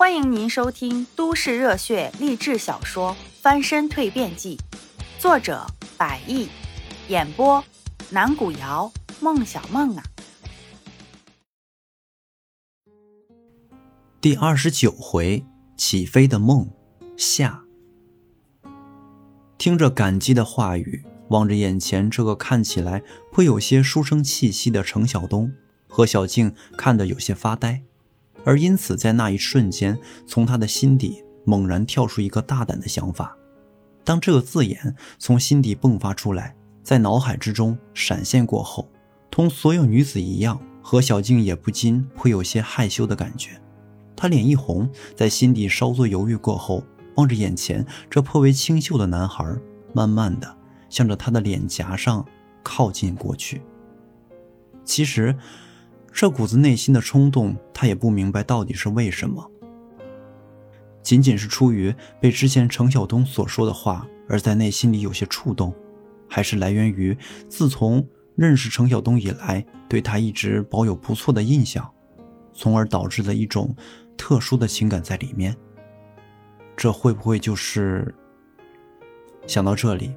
欢迎您收听都市热血励志小说《翻身蜕变记》，作者：百亿，演播：南古瑶、孟小梦啊。第二十九回，起飞的梦下。听着感激的话语，望着眼前这个看起来会有些书生气息的程晓东，何小静看得有些发呆。而因此，在那一瞬间，从他的心底猛然跳出一个大胆的想法。当这个字眼从心底迸发出来，在脑海之中闪现过后，同所有女子一样，何小静也不禁会有些害羞的感觉。她脸一红，在心底稍作犹豫过后，望着眼前这颇为清秀的男孩，慢慢的向着他的脸颊上靠近过去。其实。这股子内心的冲动，他也不明白到底是为什么。仅仅是出于被之前程晓东所说的话而在内心里有些触动，还是来源于自从认识程晓东以来对他一直保有不错的印象，从而导致了一种特殊的情感在里面？这会不会就是……想到这里，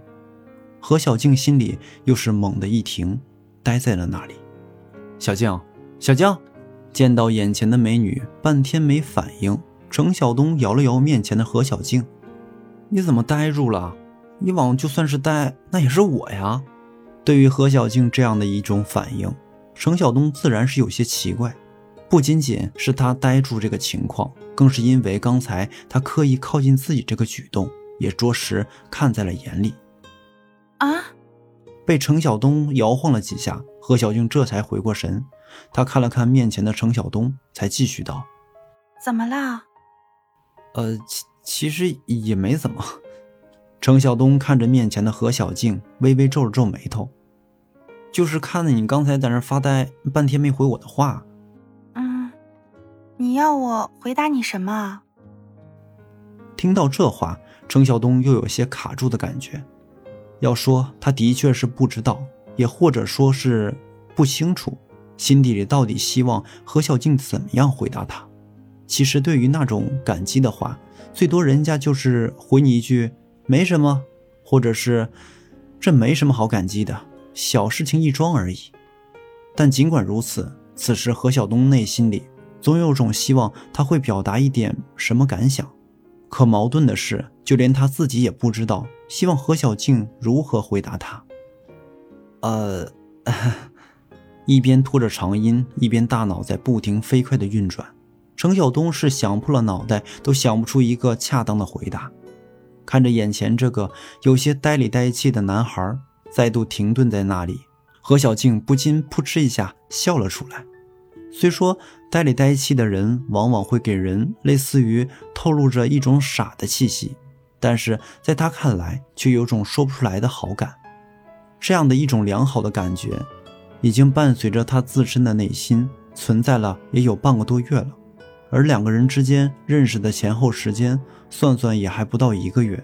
何小静心里又是猛地一停，呆在了那里。小静。小江见到眼前的美女，半天没反应。程晓东摇了摇面前的何小静：“你怎么呆住了？以往就算是呆，那也是我呀。”对于何小静这样的一种反应，程晓东自然是有些奇怪。不仅仅是他呆住这个情况，更是因为刚才他刻意靠近自己这个举动，也着实看在了眼里。啊！被程晓东摇晃了几下，何小静这才回过神。他看了看面前的程晓东，才继续道：“怎么了？”“呃，其其实也没怎么。”程晓东看着面前的何小静，微微皱了皱眉头，“就是看着你刚才在那发呆，半天没回我的话。”“嗯，你要我回答你什么？”听到这话，程晓东又有些卡住的感觉。要说他的确是不知道，也或者说是不清楚。心底里到底希望何小静怎么样回答他？其实对于那种感激的话，最多人家就是回你一句“没什么”，或者是“这没什么好感激的，小事情一桩而已”。但尽管如此，此时何晓东内心里总有种希望他会表达一点什么感想。可矛盾的是，就连他自己也不知道希望何小静如何回答他。呃。一边拖着长音，一边大脑在不停飞快的运转。程晓东是想破了脑袋都想不出一个恰当的回答。看着眼前这个有些呆里呆气的男孩，再度停顿在那里，何小静不禁扑哧一下笑了出来。虽说呆里呆气的人往往会给人类似于透露着一种傻的气息，但是在他看来却有种说不出来的好感。这样的一种良好的感觉。已经伴随着他自身的内心存在了也有半个多月了，而两个人之间认识的前后时间算算也还不到一个月，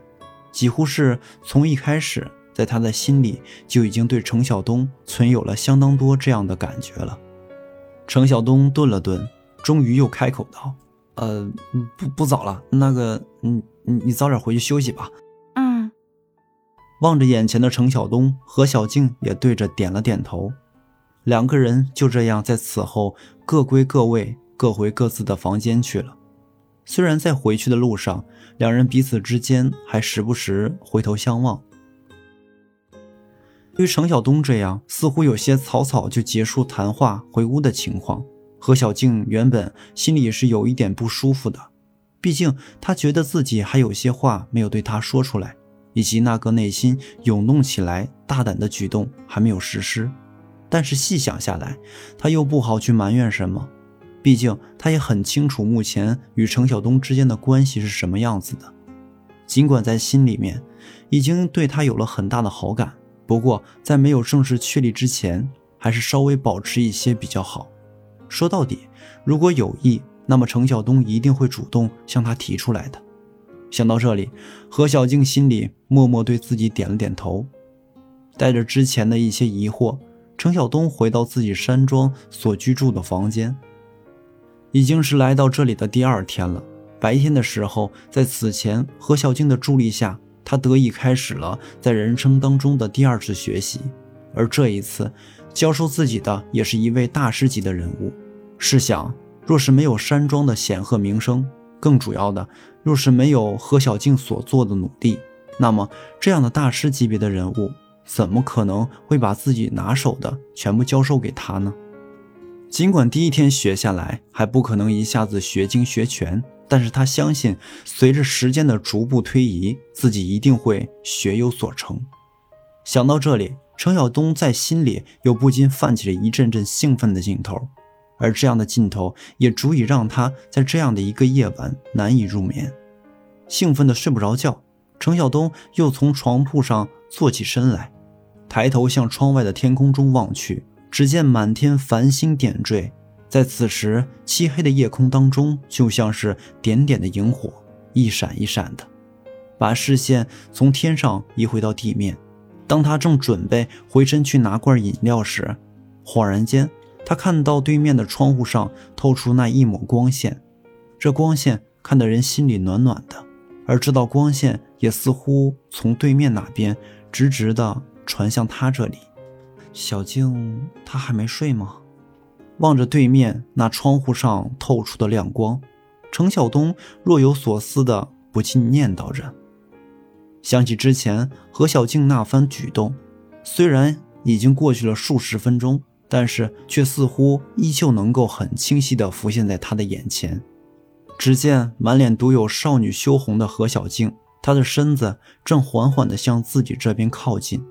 几乎是从一开始，在他的心里就已经对程晓东存有了相当多这样的感觉了。程晓东顿了顿，终于又开口道：“呃，不不早了，那个，你你你早点回去休息吧。”嗯。望着眼前的程晓东，何小静也对着点了点头。两个人就这样在此后各归各位，各回各自的房间去了。虽然在回去的路上，两人彼此之间还时不时回头相望。对于程晓东这样似乎有些草草就结束谈话回屋的情况，何小静原本心里是有一点不舒服的。毕竟她觉得自己还有些话没有对他说出来，以及那个内心涌动起来大胆的举动还没有实施。但是细想下来，他又不好去埋怨什么，毕竟他也很清楚目前与程晓东之间的关系是什么样子的。尽管在心里面已经对他有了很大的好感，不过在没有正式确立之前，还是稍微保持一些比较好。说到底，如果有意，那么程晓东一定会主动向他提出来的。想到这里，何小静心里默默对自己点了点头，带着之前的一些疑惑。程晓东回到自己山庄所居住的房间，已经是来到这里的第二天了。白天的时候，在此前何小静的助力下，他得以开始了在人生当中的第二次学习。而这一次，教授自己的也是一位大师级的人物。试想，若是没有山庄的显赫名声，更主要的，若是没有何小静所做的努力，那么这样的大师级别的人物，怎么可能会把自己拿手的全部教授给他呢？尽管第一天学下来还不可能一下子学精学全，但是他相信，随着时间的逐步推移，自己一定会学有所成。想到这里，程晓东在心里又不禁泛起了一阵阵兴奋的劲头，而这样的劲头也足以让他在这样的一个夜晚难以入眠，兴奋的睡不着觉。程晓东又从床铺上坐起身来，抬头向窗外的天空中望去。只见满天繁星点缀，在此时漆黑的夜空当中，就像是点点的萤火，一闪一闪的。把视线从天上移回到地面，当他正准备回身去拿罐饮料时，恍然间，他看到对面的窗户上透出那一抹光线，这光线看得人心里暖暖的，而这道光线也似乎从对面那边直直的传向他这里。小静，她还没睡吗？望着对面那窗户上透出的亮光，程晓东若有所思的不禁念叨着。想起之前何小静那番举动，虽然已经过去了数十分钟，但是却似乎依旧能够很清晰的浮现在他的眼前。只见满脸独有少女羞红的何小静，她的身子正缓缓地向自己这边靠近。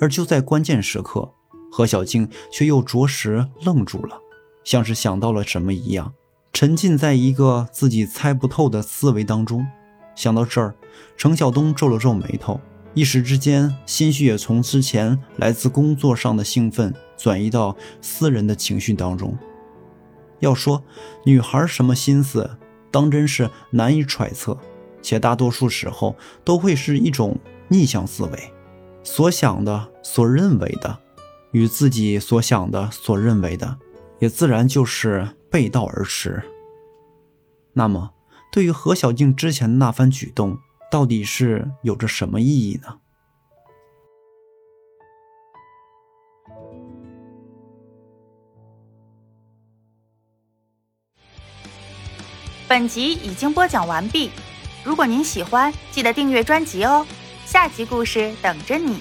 而就在关键时刻，何小静却又着实愣住了，像是想到了什么一样，沉浸在一个自己猜不透的思维当中。想到这儿，程晓东皱了皱眉头，一时之间，心绪也从之前来自工作上的兴奋转移到私人的情绪当中。要说女孩什么心思，当真是难以揣测，且大多数时候都会是一种逆向思维。所想的、所认为的，与自己所想的、所认为的，也自然就是背道而驰。那么，对于何小静之前的那番举动，到底是有着什么意义呢？本集已经播讲完毕，如果您喜欢，记得订阅专辑哦。下集故事等着你。